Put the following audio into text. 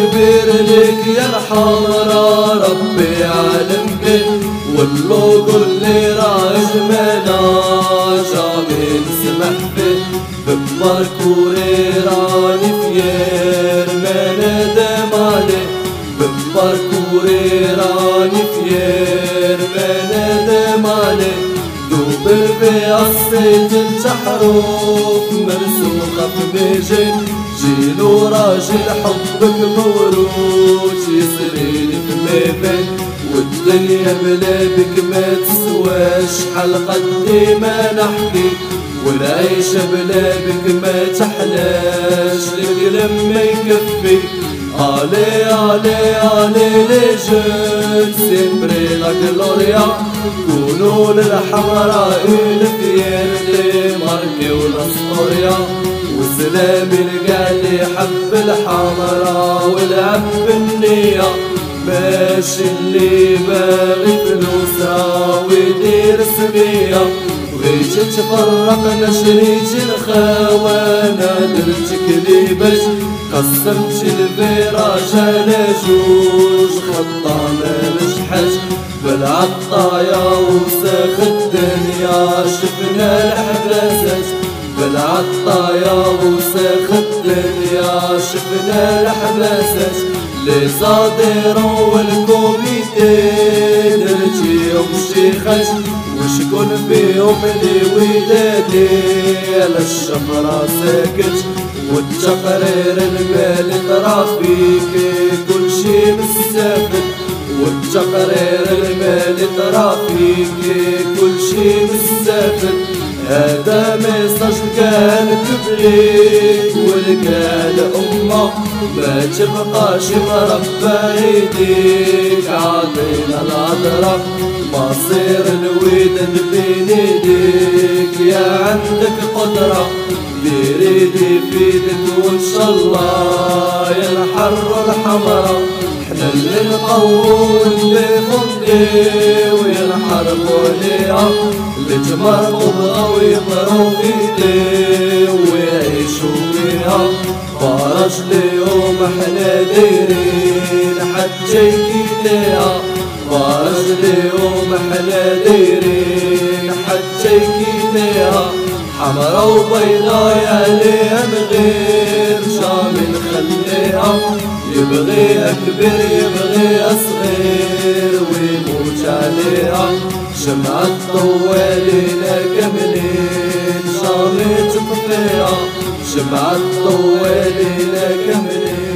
كبير لك يا الحمرا ربي عالم بك واللوق اللي راج منا جامي نسمح بك بباركوري راني فير ما ندم عليك بباركوري راني فير ما ندم عليك دوب البياص الحروف مرسوخة في جيلو راجل حبك موروث يسري في ميفن والدنيا بلا بك ما تسواش حل قدي ما نحكي والعيشة بلا بك ما تحلاش الكلام ما يكفي علي علي علي لي جون سيمبري لا جلوريا كونوا للحمراء الفيرتي ماركي والاسطوريا وسلام حب الحمرا والعب النية ماشي اللي باغي فلوسها ويدير سمية بغيت تفرقنا شريت الخوانة. درت كليباش قسمت الفراش على جوج. خطة ما نجحش بالعطايا وساخ الدنيا. شفنا الحباسات بالعطايا وسخ الدنيا شفنا الحباسات لي صادروا والكوميتي نرجيهم الشيخات وشكون فيهم لي ودادي على الشفرة ساكت والتقرير المالي ترافيكي كل شي مستفد والتقرير المالي ترافيكي كل شي مستفد هذا ميساج كان كبريك والكال أمة ما تبقاش مربى يديك عطينا العذرة مصير الوداد بين يديك يا عندك قدرة ديري دي في يدك وإن شاء الله يا الحر الحمرا إحنا اللي نقوم اللي فضي ويا الحرب وليها اللي تمرقوا بغاو يقروا ايدي ويعيشوا فيها فرج ليهم إحنا دايرين حتى يكيديها. فرج ليهم إحنا دايرين حتى يكيديها. حمرا وبيضا يا ليها غير شامل نخليها يبغيها كبير يبغيها صغير ويموت عليها. شمعة طوالينا كاملين شامي تطفيها شمعة طوالينا كاملين.